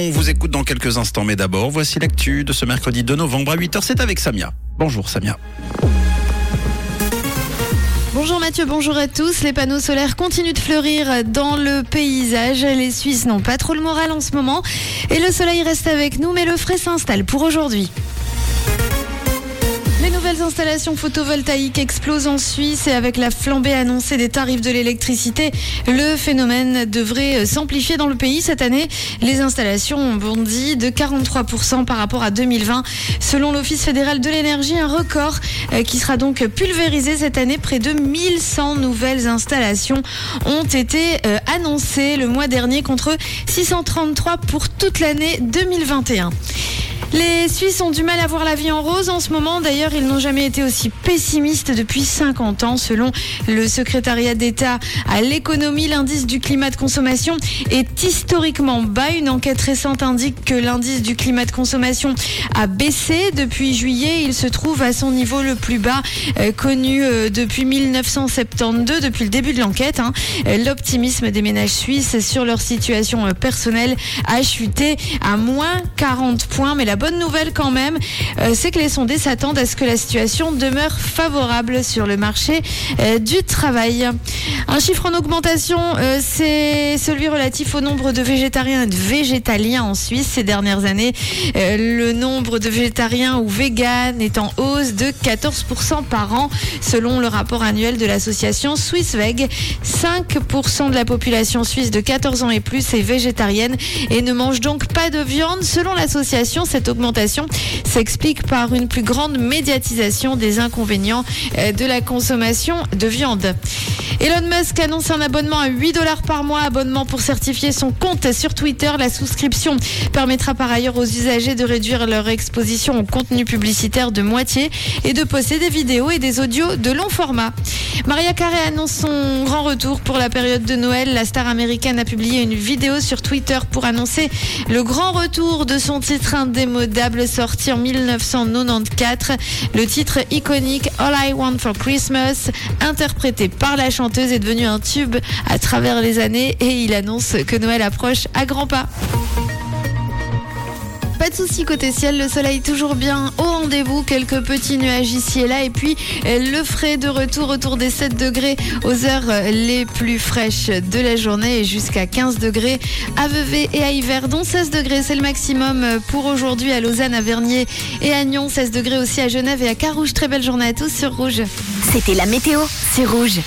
On vous écoute dans quelques instants, mais d'abord, voici l'actu de ce mercredi 2 novembre à 8h. C'est avec Samia. Bonjour Samia. Bonjour Mathieu, bonjour à tous. Les panneaux solaires continuent de fleurir dans le paysage. Les Suisses n'ont pas trop le moral en ce moment. Et le soleil reste avec nous, mais le frais s'installe pour aujourd'hui. Les nouvelles installations photovoltaïques explosent en Suisse et avec la flambée annoncée des tarifs de l'électricité, le phénomène devrait s'amplifier dans le pays cette année. Les installations ont bondi de 43% par rapport à 2020. Selon l'Office fédéral de l'énergie, un record euh, qui sera donc pulvérisé cette année. Près de 1100 nouvelles installations ont été euh, annoncées le mois dernier contre 633 pour toute l'année 2021. Les Suisses ont du mal à voir la vie en rose en ce moment. D'ailleurs, ils n'ont jamais été aussi pessimistes depuis 50 ans. Selon le secrétariat d'État à l'économie, l'indice du climat de consommation est historiquement bas. Une enquête récente indique que l'indice du climat de consommation a baissé depuis juillet. Il se trouve à son niveau le plus bas euh, connu euh, depuis 1972, depuis le début de l'enquête. Hein. L'optimisme des ménages suisses sur leur situation euh, personnelle a chuté à moins 40 points. La bonne nouvelle quand même, euh, c'est que les sondés s'attendent à ce que la situation demeure favorable sur le marché euh, du travail. Un chiffre en augmentation, euh, c'est celui relatif au nombre de végétariens et de végétaliens en Suisse ces dernières années. le nombre de végétariens ou véganes est en hausse de 14% par an selon le rapport annuel de l'association SwissVeg. 5% de la population suisse de 14 ans et plus est végétarienne et ne mange donc pas de viande. Selon l'association, augmentation s'explique par une plus grande médiatisation des inconvénients euh, de la consommation de viande. Elon Musk annonce un abonnement à 8 dollars par mois, abonnement pour certifier son compte sur Twitter. La souscription permettra par ailleurs aux usagers de réduire leur exposition au contenu publicitaire de moitié et de poster des vidéos et des audios de long format. Maria Carey annonce son grand retour pour la période de Noël. La star américaine a publié une vidéo sur Twitter pour annoncer le grand retour de son titre indémodable sorti en 1994. Le titre iconique All I Want for Christmas, interprété par la chanteuse est devenu un tube à travers les années et il annonce que Noël approche à grands pas. Pas de soucis côté ciel, le soleil toujours bien au rendez-vous, quelques petits nuages ici et là et puis le frais de retour autour des 7 degrés aux heures les plus fraîches de la journée et jusqu'à 15 degrés à Vevey et à Yverdon. 16 degrés c'est le maximum pour aujourd'hui à Lausanne, à Vernier et à Nyon. 16 degrés aussi à Genève et à Carouge. Très belle journée à tous sur Rouge. C'était la météo, c'est Rouge.